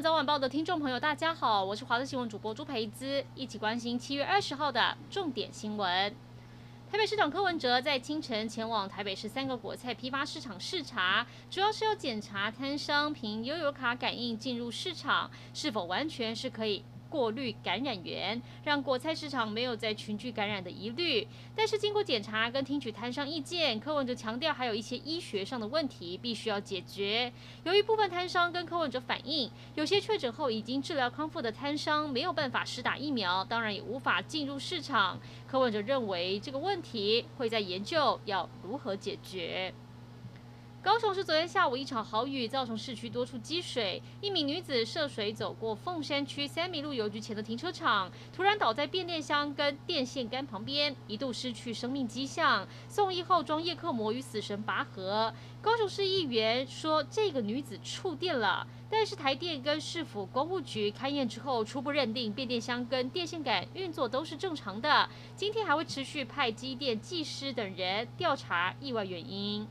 早晚报的听众朋友，大家好，我是华视新闻主播朱培姿，一起关心七月二十号的重点新闻。台北市长柯文哲在清晨前往台北市三个果菜批发市场视察，主要是要检查摊商凭悠游卡感应进入市场是否完全是可以。过滤感染源，让果菜市场没有在群聚感染的疑虑。但是经过检查跟听取摊商意见，柯文哲强调还有一些医学上的问题必须要解决。由于部分摊商跟柯文哲反映，有些确诊后已经治疗康复的摊商没有办法施打疫苗，当然也无法进入市场。柯文哲认为这个问题会在研究要如何解决。高雄市昨天下午一场豪雨，造成市区多处积水。一名女子涉水走过凤山区三民路邮局前的停车场，突然倒在变电箱跟电线杆旁边，一度失去生命迹象。送医后装叶克膜与死神拔河。高雄市议员说，这个女子触电了，但是台电跟市府公务局勘验之后，初步认定变电箱跟电线杆运作都是正常的。今天还会持续派机电技师等人调查意外原因。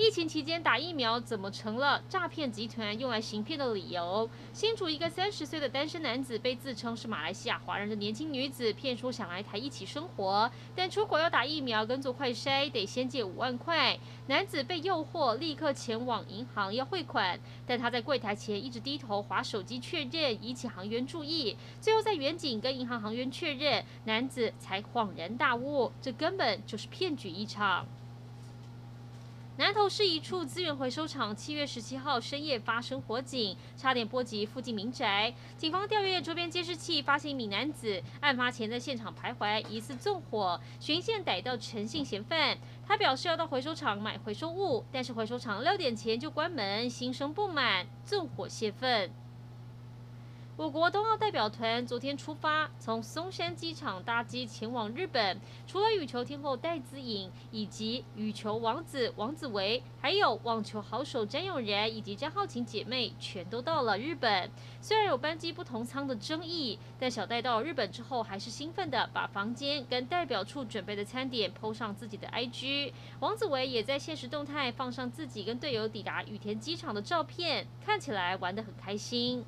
疫情期间打疫苗怎么成了诈骗集团用来行骗的理由？新竹一个三十岁的单身男子被自称是马来西亚华人的年轻女子骗说想来台一起生活，但出国要打疫苗跟做快筛得先借五万块。男子被诱惑立刻前往银行要汇款，但他在柜台前一直低头划手机确认，引起行员注意。最后在远景跟银行行员确认，男子才恍然大悟，这根本就是骗局一场。南投市一处资源回收厂，七月十七号深夜发生火警，差点波及附近民宅。警方调阅周边监视器，发现一名男子案发前在现场徘徊，疑似纵火。循线逮到陈姓嫌犯，他表示要到回收厂买回收物，但是回收厂六点前就关门，心生不满，纵火泄愤。我国冬奥代表团昨天出发，从松山机场搭机前往日本。除了羽球天后戴资颖以及羽球王子王子维，还有网球好手詹永然以及詹皓晴姐妹，全都到了日本。虽然有班机不同舱的争议，但小戴到日本之后，还是兴奋地把房间跟代表处准备的餐点 PO 上自己的 IG。王子维也在限时动态放上自己跟队友抵达羽田机场的照片，看起来玩得很开心。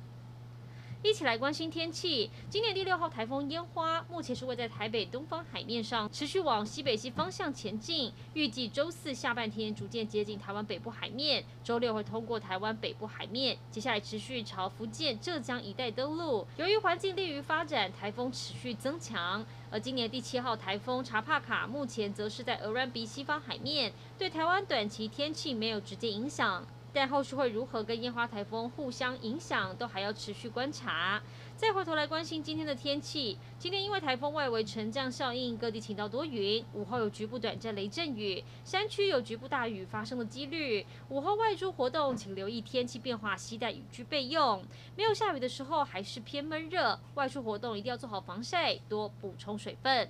一起来关心天气。今年第六号台风烟花，目前是位在台北东方海面上，持续往西北西方向前进。预计周四下半天逐渐接近台湾北部海面，周六会通过台湾北部海面，接下来持续朝福建、浙江一带登陆。由于环境利于发展，台风持续增强。而今年第七号台风查帕卡，目前则是在鹅然鼻西方海面，对台湾短期天气没有直接影响。但后续会如何跟烟花台风互相影响，都还要持续观察。再回头来关心今天的天气，今天因为台风外围沉降效应，各地晴到多云，午后有局部短暂雷阵雨，山区有局部大雨发生的几率。午后外出活动，请留意天气变化，携带雨具备用。没有下雨的时候，还是偏闷热，外出活动一定要做好防晒，多补充水分。